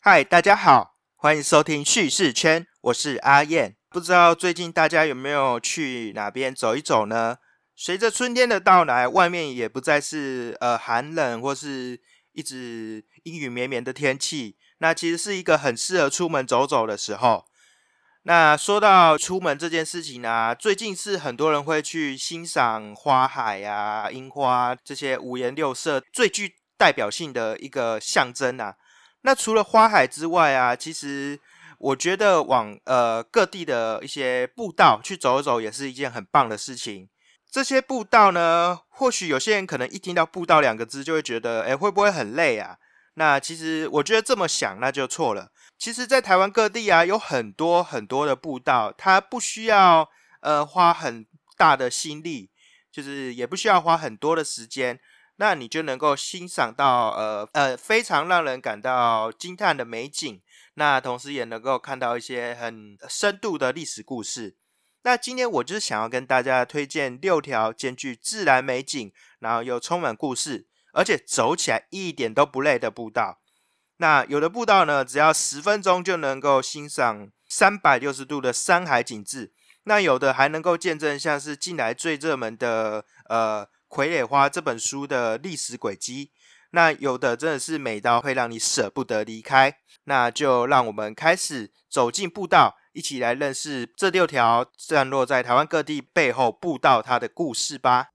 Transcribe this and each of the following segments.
嗨，大家好，欢迎收听叙事圈，我是阿燕。不知道最近大家有没有去哪边走一走呢？随着春天的到来，外面也不再是呃寒冷或是一直阴雨绵绵的天气，那其实是一个很适合出门走走的时候。那说到出门这件事情呢，最近是很多人会去欣赏花海呀、樱花这些五颜六色、最具代表性的一个象征啊。那除了花海之外啊，其实我觉得往呃各地的一些步道去走一走，也是一件很棒的事情。这些步道呢，或许有些人可能一听到“步道”两个字，就会觉得，哎，会不会很累啊？那其实我觉得这么想，那就错了。其实，在台湾各地啊，有很多很多的步道，它不需要呃花很大的心力，就是也不需要花很多的时间。那你就能够欣赏到呃呃非常让人感到惊叹的美景，那同时也能够看到一些很深度的历史故事。那今天我就是想要跟大家推荐六条兼具自然美景，然后又充满故事，而且走起来一点都不累的步道。那有的步道呢，只要十分钟就能够欣赏三百六十度的山海景致，那有的还能够见证像是近来最热门的呃。《傀儡花》这本书的历史轨迹，那有的真的是美到会让你舍不得离开。那就让我们开始走进步道，一起来认识这六条散落在台湾各地背后步道它的故事吧。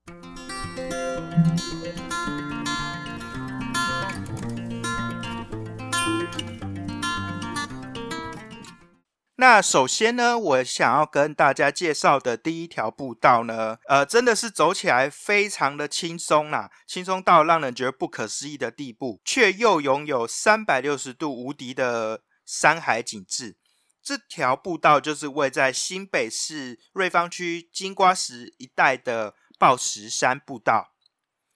那首先呢，我想要跟大家介绍的第一条步道呢，呃，真的是走起来非常的轻松啦，轻松到让人觉得不可思议的地步，却又拥有三百六十度无敌的山海景致。这条步道就是位在新北市瑞芳区金瓜石一带的报石山步道。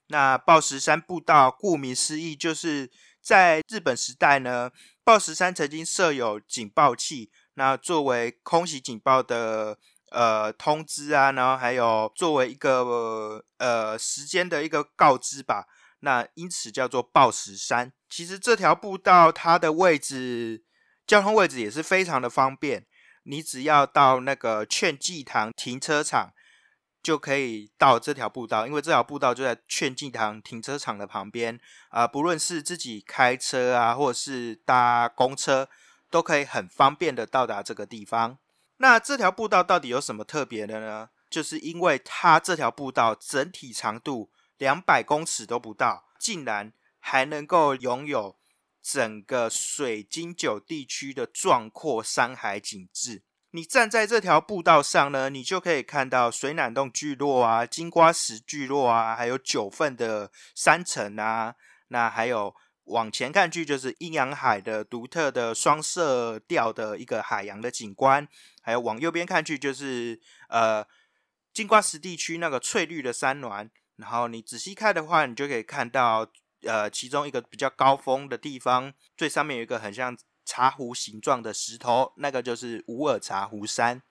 那报石山步道顾名思义，就是在日本时代呢，报石山曾经设有警报器。那作为空袭警报的呃通知啊，然后还有作为一个呃时间的一个告知吧，那因此叫做报时山。其实这条步道它的位置，交通位置也是非常的方便，你只要到那个劝济堂停车场就可以到这条步道，因为这条步道就在劝济堂停车场的旁边啊，不论是自己开车啊，或者是搭公车。都可以很方便的到达这个地方。那这条步道到底有什么特别的呢？就是因为它这条步道整体长度两百公尺都不到，竟然还能够拥有整个水晶九地区的壮阔山海景致。你站在这条步道上呢，你就可以看到水暖洞聚落啊、金瓜石聚落啊，还有九份的山城啊，那还有。往前看去就是阴阳海的独特的双色调的一个海洋的景观，还有往右边看去就是呃金瓜石地区那个翠绿的山峦，然后你仔细看的话，你就可以看到呃其中一个比较高峰的地方，最上面有一个很像茶壶形状的石头，那个就是五耳茶壶山。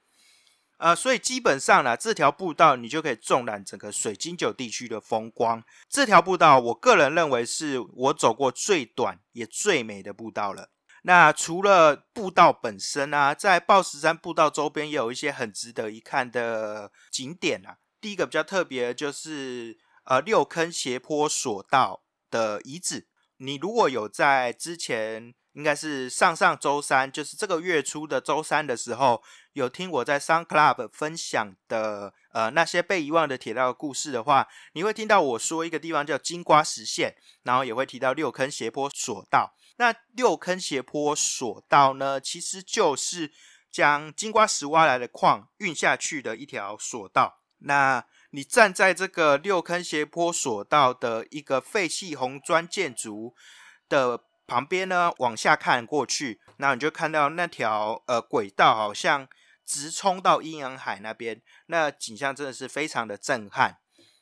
呃，所以基本上呢，这条步道你就可以纵览整个水晶九地区的风光。这条步道，我个人认为是我走过最短也最美的步道了。那除了步道本身啊，在报石山步道周边也有一些很值得一看的景点啊。第一个比较特别就是呃六坑斜坡索道的遗址。你如果有在之前。应该是上上周三，就是这个月初的周三的时候，有听我在 Sun Club 分享的呃那些被遗忘的铁道故事的话，你会听到我说一个地方叫金瓜石线，然后也会提到六坑斜坡索道。那六坑斜坡索道呢，其实就是将金瓜石挖来的矿运下去的一条索道。那你站在这个六坑斜坡索道的一个废弃红砖建筑的。旁边呢，往下看过去，那你就看到那条呃轨道好像直冲到阴阳海那边，那景象真的是非常的震撼。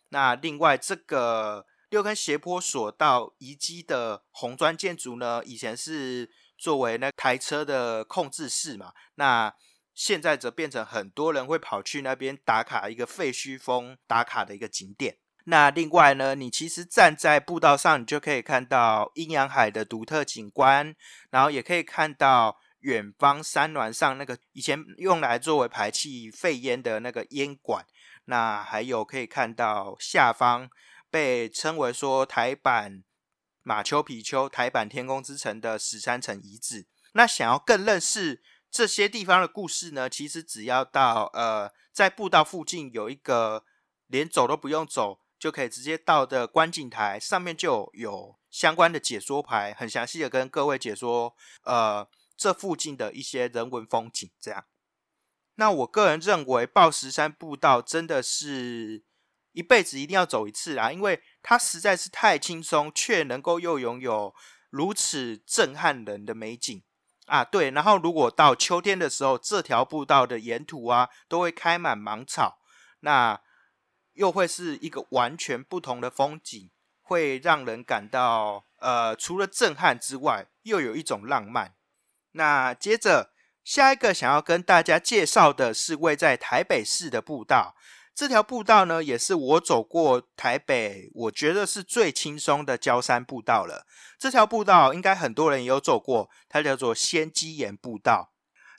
那另外这个六根斜坡索道遗迹的红砖建筑呢，以前是作为那台车的控制室嘛，那现在则变成很多人会跑去那边打卡一个废墟风打卡的一个景点。那另外呢，你其实站在步道上，你就可以看到阴阳海的独特景观，然后也可以看到远方山峦上那个以前用来作为排气废烟的那个烟管。那还有可以看到下方被称为说台版马丘比丘、台版天空之城的十三层遗址。那想要更认识这些地方的故事呢，其实只要到呃，在步道附近有一个连走都不用走就可以直接到的观景台，上面就有相关的解说牌，很详细的跟各位解说呃这附近的一些人文风景。这样，那我个人认为报石山步道真的是一辈子一定要走一次啊，因为它实在是太轻松，却能够又拥有如此震撼人的美景。啊，对，然后如果到秋天的时候，这条步道的沿途啊，都会开满芒草，那又会是一个完全不同的风景，会让人感到呃，除了震撼之外，又有一种浪漫。那接着下一个想要跟大家介绍的是位在台北市的步道。这条步道呢，也是我走过台北，我觉得是最轻松的焦山步道了。这条步道应该很多人也有走过，它叫做仙基岩步道。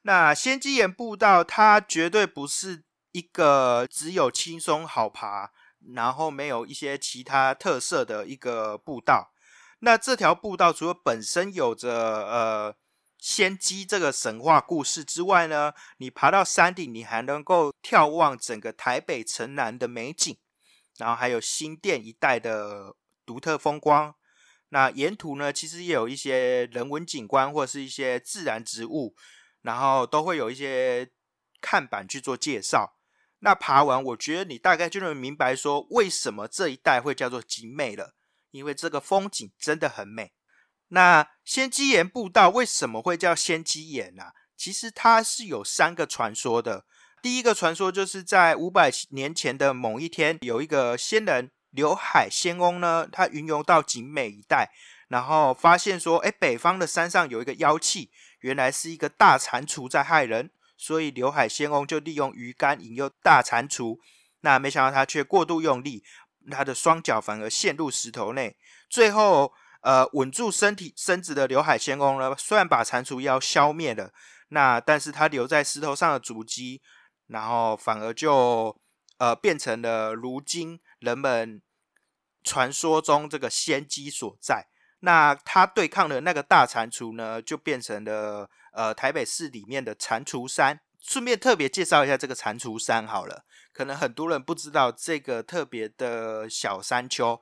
那仙基岩步道，它绝对不是一个只有轻松好爬，然后没有一些其他特色的一个步道。那这条步道除了本身有着呃。仙姬这个神话故事之外呢，你爬到山顶，你还能够眺望整个台北城南的美景，然后还有新店一带的独特风光。那沿途呢，其实也有一些人文景观或是一些自然植物，然后都会有一些看板去做介绍。那爬完，我觉得你大概就能明白说，为什么这一带会叫做景美了，因为这个风景真的很美。那仙基岩步道为什么会叫仙基岩呢？其实它是有三个传说的。第一个传说就是在五百年前的某一天，有一个仙人刘海仙翁呢，他云游到景美一带，然后发现说，哎，北方的山上有一个妖气，原来是一个大蟾蜍在害人，所以刘海仙翁就利用鱼竿引诱大蟾蜍。那没想到他却过度用力，他的双脚反而陷入石头内，最后。呃，稳住身体身子的刘海仙翁呢，虽然把蟾蜍妖消灭了，那但是他留在石头上的足迹，然后反而就呃变成了如今人们传说中这个仙机所在。那他对抗的那个大蟾蜍呢，就变成了呃台北市里面的蟾蜍山。顺便特别介绍一下这个蟾蜍山好了，可能很多人不知道这个特别的小山丘。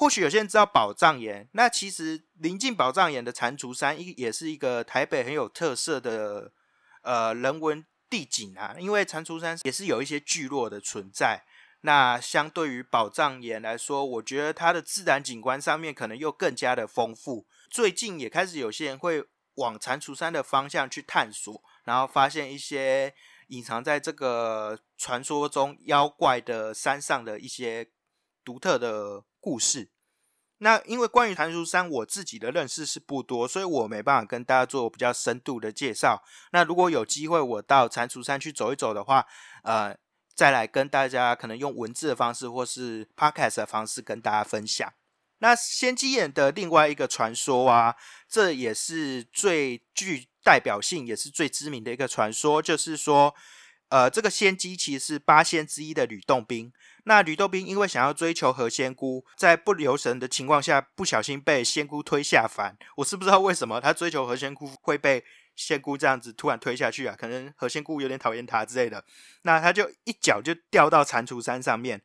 或许有些人知道宝藏岩，那其实临近宝藏岩的蟾蜍山，一也是一个台北很有特色的呃人文地景啊。因为蟾蜍山也是有一些聚落的存在，那相对于宝藏岩来说，我觉得它的自然景观上面可能又更加的丰富。最近也开始有些人会往蟾蜍山的方向去探索，然后发现一些隐藏在这个传说中妖怪的山上的一些独特的。故事，那因为关于蟾蜍山，我自己的认识是不多，所以我没办法跟大家做比较深度的介绍。那如果有机会我到蟾蜍山去走一走的话，呃，再来跟大家可能用文字的方式或是 podcast 的方式跟大家分享。那仙机眼的另外一个传说啊，这也是最具代表性，也是最知名的一个传说，就是说，呃，这个仙姬其实是八仙之一的吕洞宾。那吕洞宾因为想要追求何仙姑，在不留神的情况下，不小心被仙姑推下凡。我是不知道为什么他追求何仙姑会被仙姑这样子突然推下去啊？可能何仙姑有点讨厌他之类的。那他就一脚就掉到蟾蜍山上面。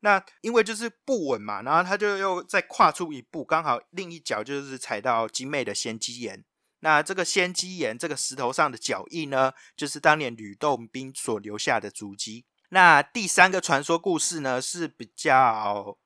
那因为就是不稳嘛，然后他就又再跨出一步，刚好另一脚就是踩到精美的仙姬岩。那这个仙基岩这个石头上的脚印呢，就是当年吕洞宾所留下的足迹。那第三个传说故事呢，是比较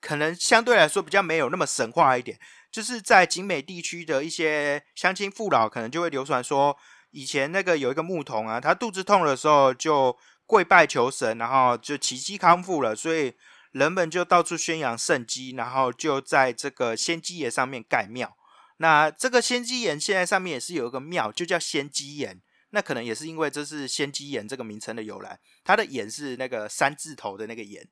可能相对来说比较没有那么神话一点，就是在景美地区的一些乡亲父老，可能就会流传说，以前那个有一个牧童啊，他肚子痛的时候就跪拜求神，然后就奇迹康复了，所以人们就到处宣扬圣迹，然后就在这个仙基岩上面盖庙。那这个仙鸡岩现在上面也是有一个庙，就叫仙鸡岩。那可能也是因为这是仙鸡岩这个名称的由来，它的岩是那个三字头的那个岩。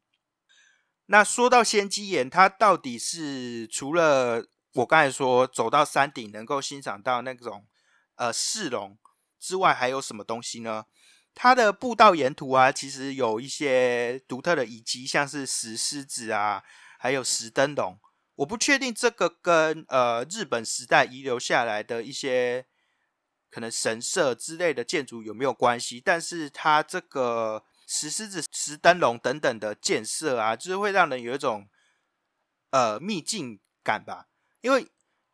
那说到仙机岩，它到底是除了我刚才说走到山顶能够欣赏到那种呃市容之外，还有什么东西呢？它的步道沿途啊，其实有一些独特的遗迹，像是石狮子啊，还有石灯笼。我不确定这个跟呃日本时代遗留下来的一些可能神社之类的建筑有没有关系，但是它这个石狮子、石灯笼等等的建设啊，就是会让人有一种呃秘境感吧。因为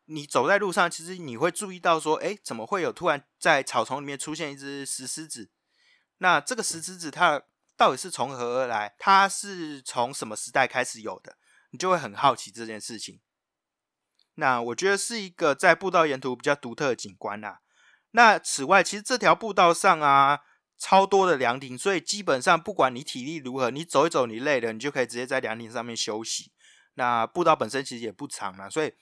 你走在路上，其实你会注意到说，哎，怎么会有突然在草丛里面出现一只石狮子？那这个石狮子它到底是从何而来？它是从什么时代开始有的？你就会很好奇这件事情。那我觉得是一个在步道沿途比较独特的景观啦。那此外，其实这条步道上啊，超多的凉亭，所以基本上不管你体力如何，你走一走你累了，你就可以直接在凉亭上面休息。那步道本身其实也不长啦，所以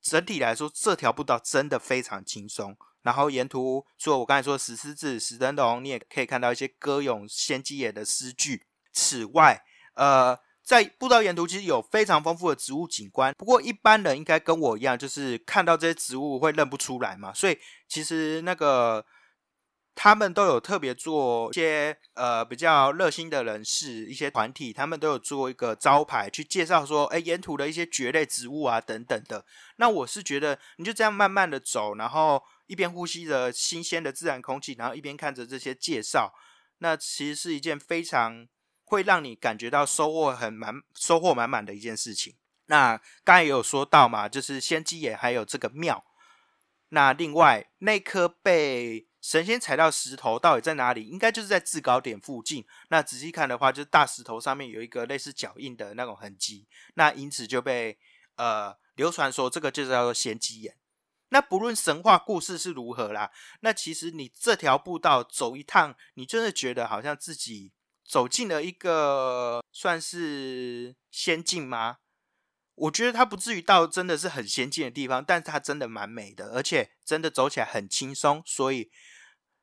整体来说，这条步道真的非常轻松。然后沿途除了我刚才说石狮子、石灯笼，你也可以看到一些歌咏仙姬野的诗句。此外，呃。在步道沿途其实有非常丰富的植物景观，不过一般人应该跟我一样，就是看到这些植物会认不出来嘛。所以其实那个他们都有特别做一些呃比较热心的人士、一些团体，他们都有做一个招牌去介绍说，哎，沿途的一些蕨类植物啊等等的。那我是觉得你就这样慢慢的走，然后一边呼吸着新鲜的自然空气，然后一边看着这些介绍，那其实是一件非常。会让你感觉到收获很满、收获满满的一件事情。那刚才也有说到嘛，就是仙姬岩还有这个庙。那另外那颗被神仙踩到石头到底在哪里？应该就是在制高点附近。那仔细看的话，就是大石头上面有一个类似脚印的那种痕迹。那因此就被呃流传说这个就叫做仙姬岩。那不论神话故事是如何啦，那其实你这条步道走一趟，你真的觉得好像自己。走进了一个算是仙境吗？我觉得它不至于到真的是很先进的地方，但是它真的蛮美的，而且真的走起来很轻松，所以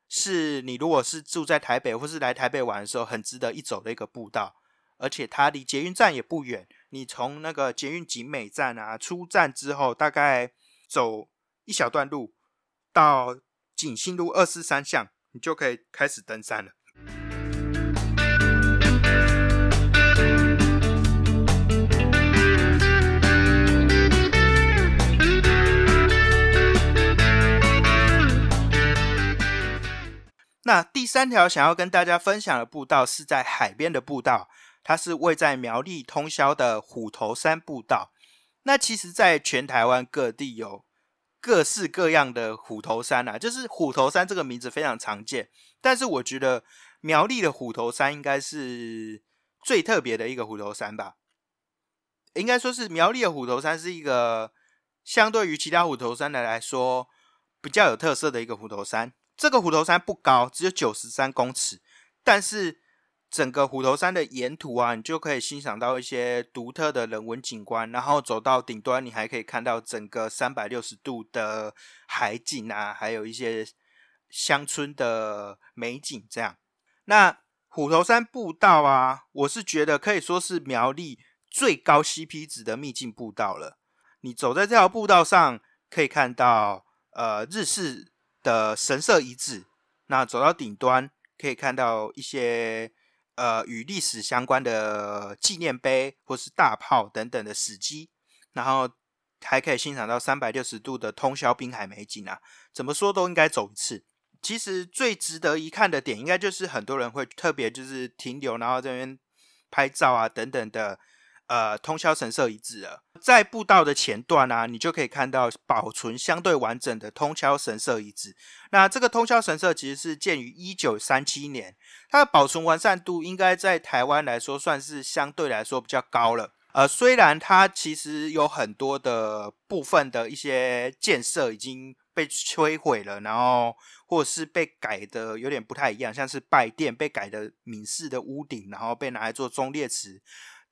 是你如果是住在台北或是来台北玩的时候，很值得一走的一个步道。而且它离捷运站也不远，你从那个捷运景美站啊出站之后，大概走一小段路到景兴路二四三巷，你就可以开始登山了。那第三条想要跟大家分享的步道是在海边的步道，它是位在苗栗通宵的虎头山步道。那其实，在全台湾各地有各式各样的虎头山啊，就是虎头山这个名字非常常见。但是我觉得苗栗的虎头山应该是最特别的一个虎头山吧，应该说是苗栗的虎头山是一个相对于其他虎头山的来说比较有特色的一个虎头山。这个虎头山不高，只有九十三公尺，但是整个虎头山的沿途啊，你就可以欣赏到一些独特的人文景观。然后走到顶端，你还可以看到整个三百六十度的海景啊，还有一些乡村的美景。这样，那虎头山步道啊，我是觉得可以说是苗栗最高 CP 值的秘境步道了。你走在这条步道上，可以看到呃日式。的神社遗址，那走到顶端可以看到一些呃与历史相关的纪念碑或是大炮等等的史迹，然后还可以欣赏到三百六十度的通宵滨海美景啊！怎么说都应该走一次。其实最值得一看的点，应该就是很多人会特别就是停留，然后这边拍照啊等等的。呃，通宵神社遗址了，在步道的前段啊，你就可以看到保存相对完整的通宵神社遗址。那这个通宵神社其实是建于一九三七年，它的保存完善度应该在台湾来说算是相对来说比较高了。呃，虽然它其实有很多的部分的一些建设已经被摧毁了，然后或是被改的有点不太一样，像是拜殿被改的闽式的屋顶，然后被拿来做忠烈祠。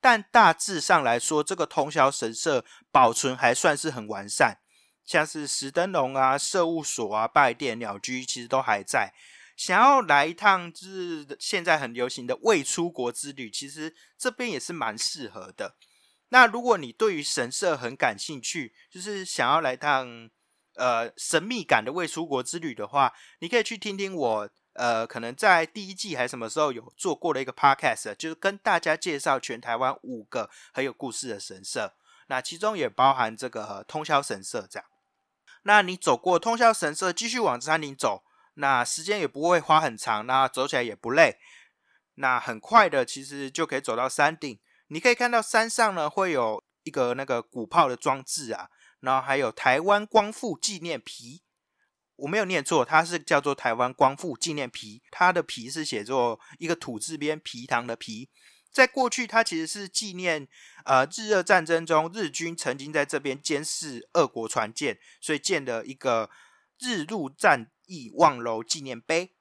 但大致上来说，这个通宵神社保存还算是很完善，像是石灯笼啊、社务所啊、拜殿、鸟居，其实都还在。想要来一趟就是现在很流行的未出国之旅，其实这边也是蛮适合的。那如果你对于神社很感兴趣，就是想要来趟呃神秘感的未出国之旅的话，你可以去听听我。呃，可能在第一季还是什么时候有做过的一个 podcast，就是跟大家介绍全台湾五个很有故事的神社，那其中也包含这个通宵神社这样。那你走过通宵神社，继续往山顶走，那时间也不会花很长，那走起来也不累，那很快的其实就可以走到山顶。你可以看到山上呢会有一个那个鼓炮的装置啊，然后还有台湾光复纪念皮。我没有念错，它是叫做台湾光复纪念皮，它的皮是写作一个土字边皮糖的皮。在过去，它其实是纪念呃日俄战争中日军曾经在这边监视俄国船舰，所以建的一个日陆战役望楼纪念碑。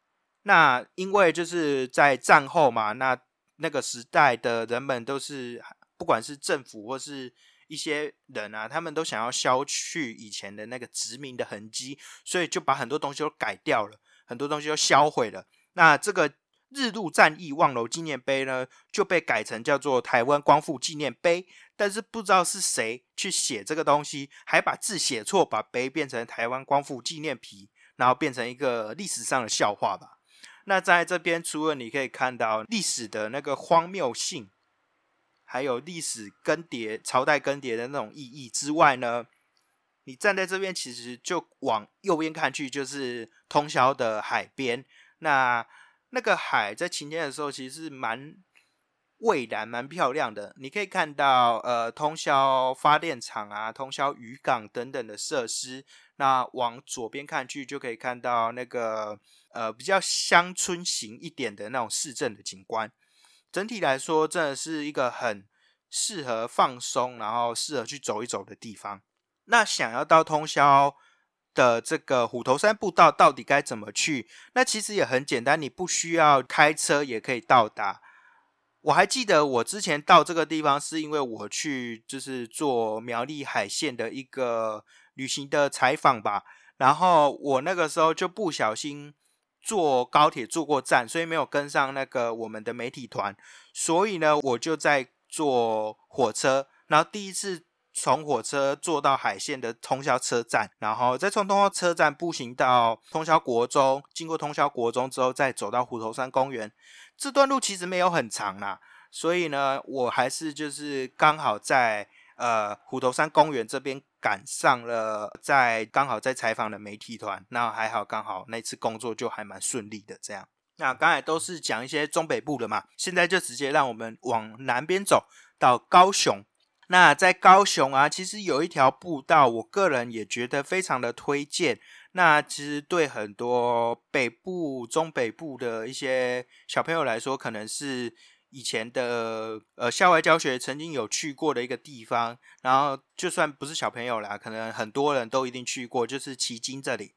那因为就是在战后嘛，那那个时代的人们都是不管是政府或是。一些人啊，他们都想要消去以前的那个殖民的痕迹，所以就把很多东西都改掉了，很多东西都销毁了。那这个日陆战役望楼纪念碑呢，就被改成叫做台湾光复纪念碑。但是不知道是谁去写这个东西，还把字写错，把碑变成台湾光复纪念皮，然后变成一个历史上的笑话吧。那在这边，除了你可以看到历史的那个荒谬性。还有历史更迭、朝代更迭的那种意义之外呢，你站在这边，其实就往右边看去，就是通宵的海边。那那个海在晴天的时候，其实是蛮蔚蓝、蛮漂亮的。你可以看到，呃，通宵发电厂啊、通宵渔港等等的设施。那往左边看去，就可以看到那个呃比较乡村型一点的那种市政的景观。整体来说，真的是一个很适合放松，然后适合去走一走的地方。那想要到通宵的这个虎头山步道，到底该怎么去？那其实也很简单，你不需要开车也可以到达。我还记得我之前到这个地方，是因为我去就是做苗栗海线的一个旅行的采访吧。然后我那个时候就不小心。坐高铁坐过站，所以没有跟上那个我们的媒体团，所以呢，我就在坐火车，然后第一次从火车坐到海线的通宵车站，然后再从通宵车站步行到通宵国中，经过通宵国中之后，再走到虎头山公园。这段路其实没有很长啦，所以呢，我还是就是刚好在。呃，虎头山公园这边赶上了，在刚好在采访的媒体团，那还好，刚好那次工作就还蛮顺利的。这样，那刚才都是讲一些中北部的嘛，现在就直接让我们往南边走到高雄。那在高雄啊，其实有一条步道，我个人也觉得非常的推荐。那其实对很多北部、中北部的一些小朋友来说，可能是。以前的呃校外教学曾经有去过的一个地方，然后就算不是小朋友啦，可能很多人都一定去过，就是旗津这里。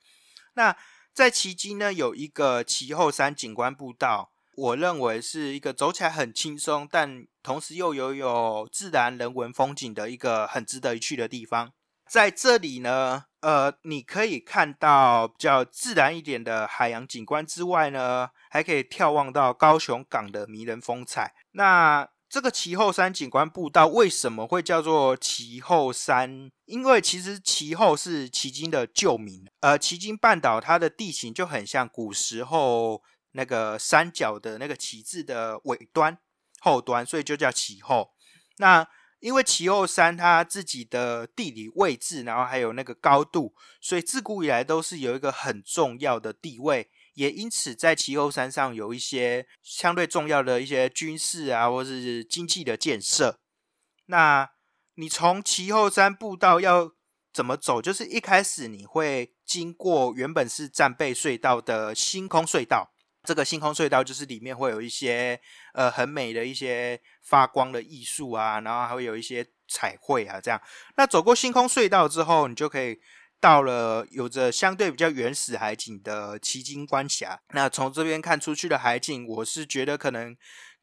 那在旗津呢，有一个旗后山景观步道，我认为是一个走起来很轻松，但同时又有有自然人文风景的一个很值得一去的地方。在这里呢，呃，你可以看到比较自然一点的海洋景观之外呢，还可以眺望到高雄港的迷人风采。那这个旗后山景观步道为什么会叫做旗后山？因为其实旗后是旗津的旧名，呃，旗津半岛它的地形就很像古时候那个山脚的那个旗字的尾端后端，所以就叫旗后。那因为旗后山它自己的地理位置，然后还有那个高度，所以自古以来都是有一个很重要的地位，也因此在奇后山上有一些相对重要的一些军事啊，或是经济的建设。那你从奇后山步道要怎么走？就是一开始你会经过原本是战备隧道的星空隧道。这个星空隧道就是里面会有一些呃很美的一些发光的艺术啊，然后还会有一些彩绘啊，这样。那走过星空隧道之后，你就可以到了有着相对比较原始海景的奇经关峡。那从这边看出去的海景，我是觉得可能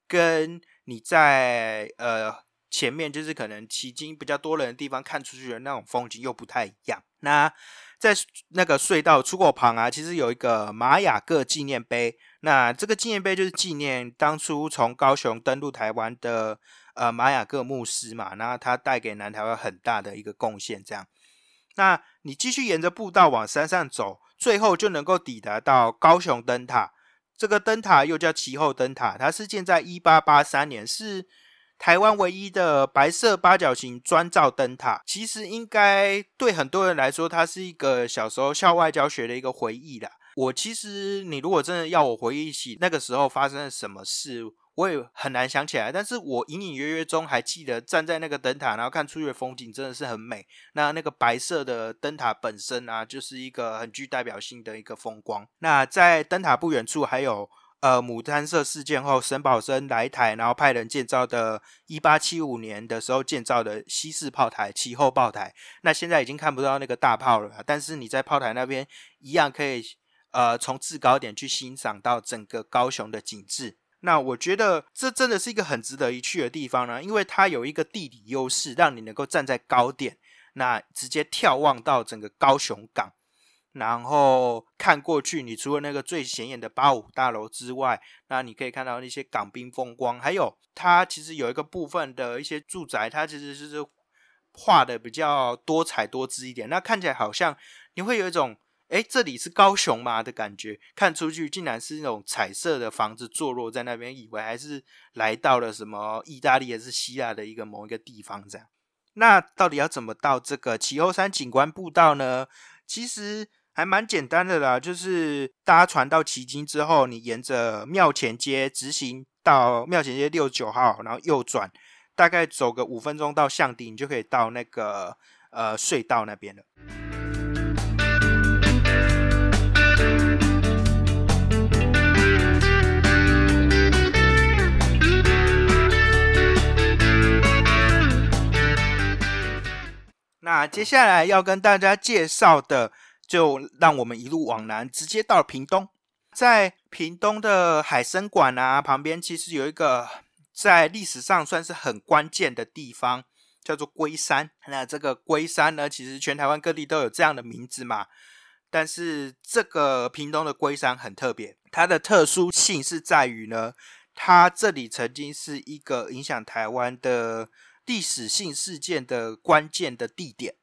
跟你在呃。前面就是可能奇经比较多人的地方看出去的那种风景又不太一样。那在那个隧道出口旁啊，其实有一个玛雅各纪念碑。那这个纪念碑就是纪念当初从高雄登陆台湾的呃玛雅各牧师嘛，那他带给南台湾很大的一个贡献。这样，那你继续沿着步道往山上走，最后就能够抵达到高雄灯塔。这个灯塔又叫旗后灯塔，它是建在一八八三年，是。台湾唯一的白色八角形砖造灯塔，其实应该对很多人来说，它是一个小时候校外教学的一个回忆啦。我其实，你如果真的要我回忆起那个时候发生了什么事，我也很难想起来。但是我隐隐约约中还记得站在那个灯塔，然后看出去的风景真的是很美。那那个白色的灯塔本身啊，就是一个很具代表性的一个风光。那在灯塔不远处还有。呃，牡丹社事件后，沈葆生来台，然后派人建造的，一八七五年的时候建造的西式炮台，其后炮台。那现在已经看不到那个大炮了，但是你在炮台那边一样可以，呃，从制高点去欣赏到整个高雄的景致。那我觉得这真的是一个很值得一去的地方呢，因为它有一个地理优势，让你能够站在高点，那直接眺望到整个高雄港。然后看过去，你除了那个最显眼的八五大楼之外，那你可以看到那些港滨风光，还有它其实有一个部分的一些住宅，它其实是画的比较多彩多姿一点。那看起来好像你会有一种，哎，这里是高雄吗的感觉？看出去竟然是那种彩色的房子坐落在那边，以为还是来到了什么意大利还是希腊的一个某一个地方这样。那到底要怎么到这个旗后山景观步道呢？其实。还蛮简单的啦，就是搭船到旗津之后，你沿着庙前街直行到庙前街六九号，然后右转，大概走个五分钟到象顶，你就可以到那个呃隧道那边了。接下来要跟大家介绍的。就让我们一路往南，直接到屏东。在屏东的海参馆啊旁边，其实有一个在历史上算是很关键的地方，叫做龟山。那这个龟山呢，其实全台湾各地都有这样的名字嘛。但是这个屏东的龟山很特别，它的特殊性是在于呢，它这里曾经是一个影响台湾的历史性事件的关键的地点。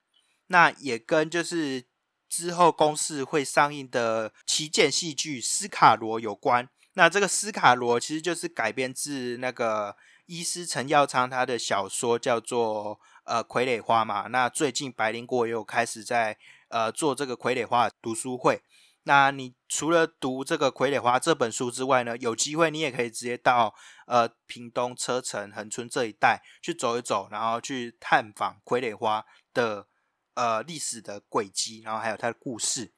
那也跟就是。之后公式会上映的旗舰戏剧《斯卡罗》有关。那这个《斯卡罗》其实就是改编自那个医师陈耀昌他的小说，叫做呃《傀儡花》嘛。那最近白灵国也有开始在呃做这个《傀儡花》读书会。那你除了读这个《傀儡花》这本书之外呢，有机会你也可以直接到呃屏东车城恒村这一带去走一走，然后去探访《傀儡花》的。呃，历史的轨迹，然后还有它的故事。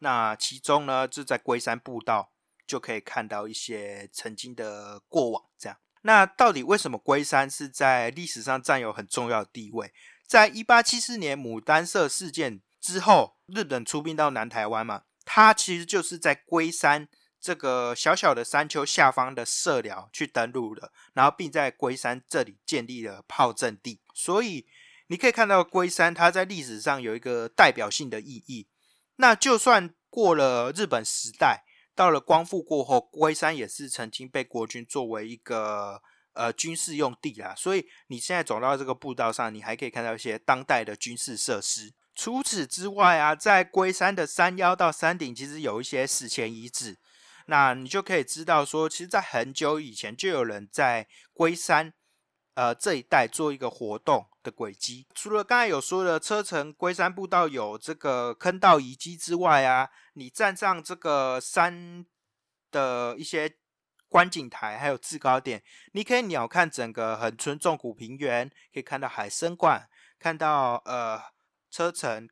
那其中呢，就在龟山步道就可以看到一些曾经的过往。这样，那到底为什么龟山是在历史上占有很重要的地位？在一八七四年牡丹社事件之后，日本出兵到南台湾嘛，它其实就是在龟山这个小小的山丘下方的社寮去登陆的，然后并在龟山这里建立了炮阵地，所以。你可以看到龟山，它在历史上有一个代表性的意义。那就算过了日本时代，到了光复过后，龟山也是曾经被国军作为一个呃军事用地啦。所以你现在走到这个步道上，你还可以看到一些当代的军事设施。除此之外啊，在龟山的山腰到山顶，其实有一些史前遗址。那你就可以知道说，其实，在很久以前就有人在龟山。呃，这一带做一个活动的轨迹，除了刚才有说的车城龟山步道有这个坑道遗迹之外啊，你站上这个山的一些观景台，还有制高点，你可以鸟瞰整个横村纵谷平原，可以看到海参馆，看到呃车城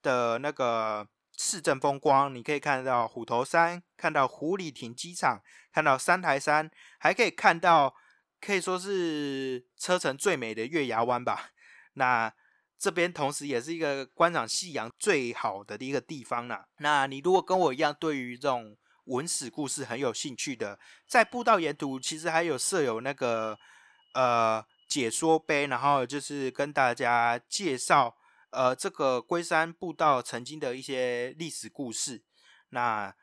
的那个市政风光，你可以看到虎头山，看到湖里亭机场，看到三台山，还可以看到。可以说是车城最美的月牙湾吧。那这边同时也是一个观赏夕阳最好的一个地方啦。那你如果跟我一样对于这种文史故事很有兴趣的，在步道沿途其实还有设有那个呃。解说碑，然后就是跟大家介绍呃这个龟山步道曾经的一些历史故事。那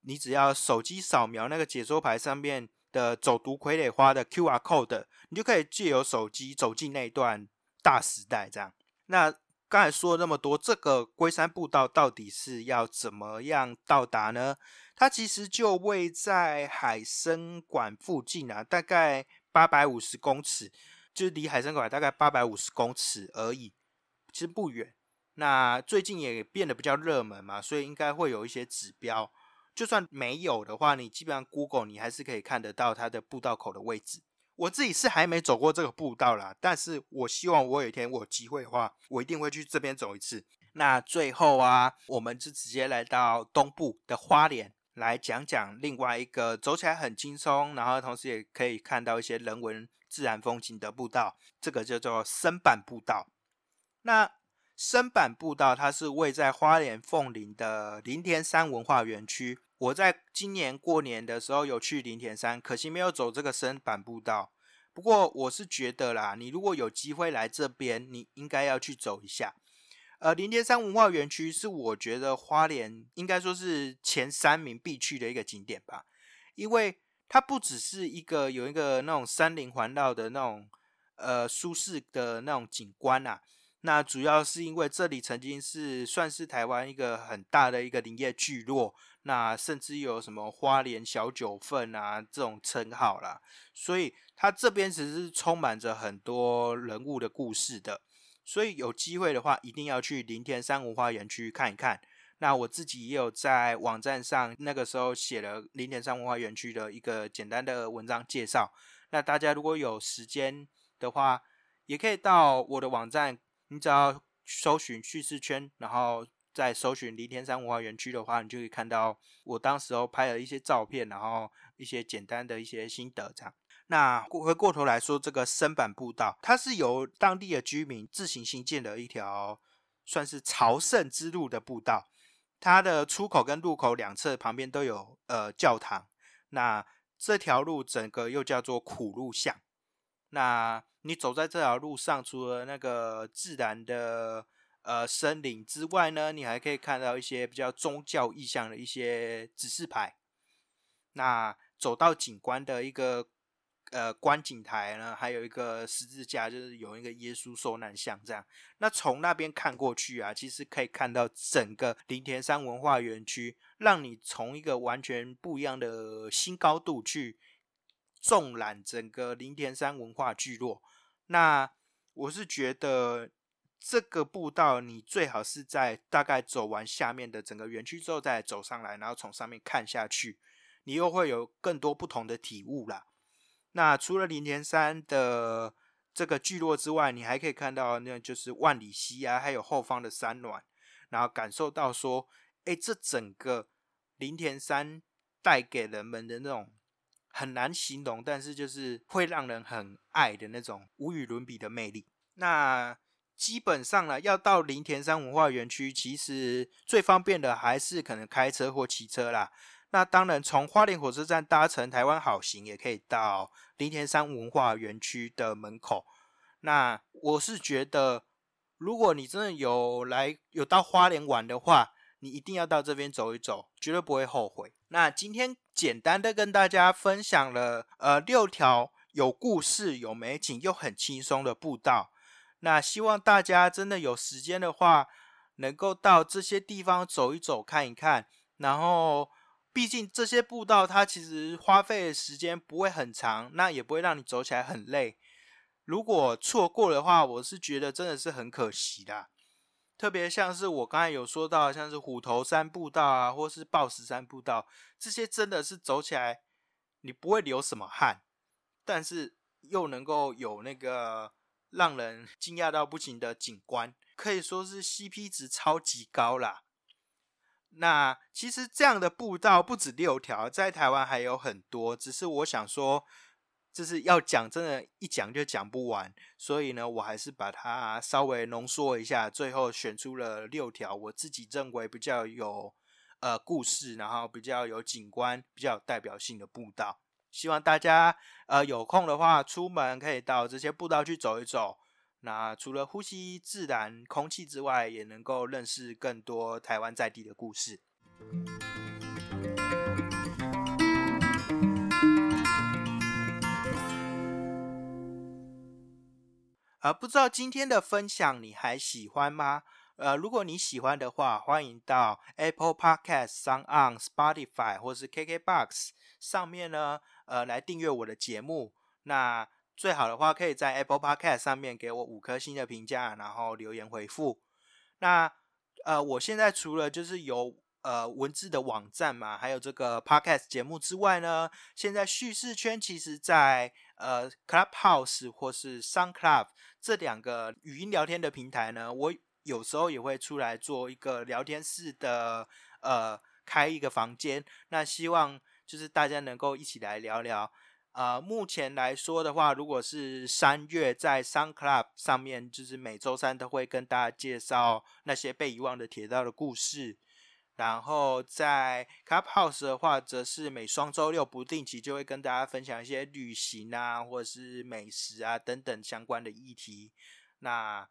你只要手机扫描那个解说牌上面的走读傀儡花的 Q R code，你就可以借由手机走进那一段大时代。这样，那刚才说了那么多，这个龟山步道到底是要怎么样到达呢？它其实就位在海参馆附近啊，大概八百五十公尺，就离海参馆大概八百五十公尺而已，其实不远。那最近也变得比较热门嘛，所以应该会有一些指标。就算没有的话，你基本上 Google 你还是可以看得到它的步道口的位置。我自己是还没走过这个步道啦，但是我希望我有一天我有机会的话，我一定会去这边走一次。那最后啊，我们就直接来到东部的花莲，来讲讲另外一个走起来很轻松，然后同时也可以看到一些人文自然风景的步道，这个叫做深板步道。那深板步道，它是位在花莲凤林的林田山文化园区。我在今年过年的时候有去林田山，可惜没有走这个深板步道。不过我是觉得啦，你如果有机会来这边，你应该要去走一下。呃，林田山文化园区是我觉得花莲应该说是前三名必去的一个景点吧，因为它不只是一个有一个那种山林环绕的那种呃舒适的那种景观啊。那主要是因为这里曾经是算是台湾一个很大的一个林业聚落，那甚至有什么花莲小九份啊这种称号啦，所以它这边其实是充满着很多人物的故事的，所以有机会的话一定要去林田山文化园区看一看。那我自己也有在网站上那个时候写了林田山文化园区的一个简单的文章介绍，那大家如果有时间的话，也可以到我的网站。你只要搜寻叙事圈，然后再搜寻黎天山文化园区的话，你就可以看到我当时候拍了一些照片，然后一些简单的一些心得这样。那回过头来说，这个深板步道，它是由当地的居民自行新建的一条算是朝圣之路的步道。它的出口跟入口两侧旁边都有呃教堂。那这条路整个又叫做苦路巷。那你走在这条路上，除了那个自然的呃森林之外呢，你还可以看到一些比较宗教意象的一些指示牌。那走到景观的一个呃观景台呢，还有一个十字架，就是有一个耶稣受难像这样。那从那边看过去啊，其实可以看到整个林田山文化园区，让你从一个完全不一样的新高度去。纵览整个林田山文化聚落，那我是觉得这个步道你最好是在大概走完下面的整个园区之后再走上来，然后从上面看下去，你又会有更多不同的体悟啦。那除了林田山的这个聚落之外，你还可以看到那就是万里溪啊，还有后方的山峦，然后感受到说，哎，这整个林田山带给人们的那种。很难形容，但是就是会让人很爱的那种无与伦比的魅力。那基本上呢，要到林田山文化园区，其实最方便的还是可能开车或骑车啦。那当然，从花莲火车站搭乘台湾好行，也可以到林田山文化园区的门口。那我是觉得，如果你真的有来有到花莲玩的话，你一定要到这边走一走，绝对不会后悔。那今天简单的跟大家分享了呃六条有故事、有美景又很轻松的步道。那希望大家真的有时间的话，能够到这些地方走一走、看一看。然后，毕竟这些步道它其实花费的时间不会很长，那也不会让你走起来很累。如果错过的话，我是觉得真的是很可惜的。特别像是我刚才有说到，像是虎头山步道啊，或是豹石山步道，这些真的是走起来你不会流什么汗，但是又能够有那个让人惊讶到不行的景观，可以说是 CP 值超级高啦。那其实这样的步道不止六条，在台湾还有很多，只是我想说。就是要讲，真的，一讲就讲不完，所以呢，我还是把它稍微浓缩一下，最后选出了六条我自己认为比较有呃故事，然后比较有景观、比较有代表性的步道。希望大家呃有空的话，出门可以到这些步道去走一走。那除了呼吸自然空气之外，也能够认识更多台湾在地的故事。啊，不知道今天的分享你还喜欢吗？呃，如果你喜欢的话，欢迎到 Apple Podcast、s o n On、Spotify 或是 KKBox 上面呢，呃，来订阅我的节目。那最好的话，可以在 Apple Podcast 上面给我五颗星的评价，然后留言回复。那呃，我现在除了就是有呃文字的网站嘛，还有这个 Podcast 节目之外呢，现在叙事圈其实在呃 Clubhouse 或是 Sun Club。这两个语音聊天的平台呢，我有时候也会出来做一个聊天室的，呃，开一个房间。那希望就是大家能够一起来聊聊。呃，目前来说的话，如果是三月在 Sun Club 上面，就是每周三都会跟大家介绍那些被遗忘的铁道的故事。然后在 Clubhouse 的话，则是每双周六不定期就会跟大家分享一些旅行啊，或者是美食啊等等相关的议题。那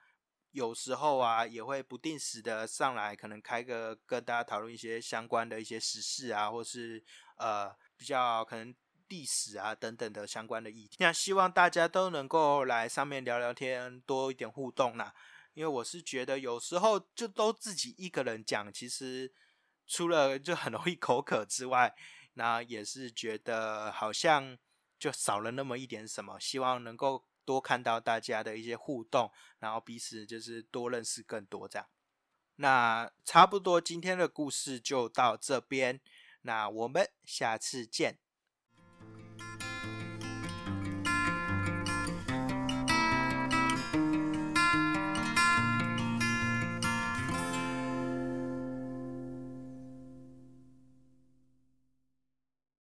有时候啊，也会不定时的上来，可能开个跟大家讨论一些相关的一些时事啊，或是呃比较可能历史啊等等的相关的议题。那希望大家都能够来上面聊聊天，多一点互动啦。因为我是觉得有时候就都自己一个人讲，其实。除了就很容易口渴之外，那也是觉得好像就少了那么一点什么。希望能够多看到大家的一些互动，然后彼此就是多认识更多这样。那差不多今天的故事就到这边，那我们下次见。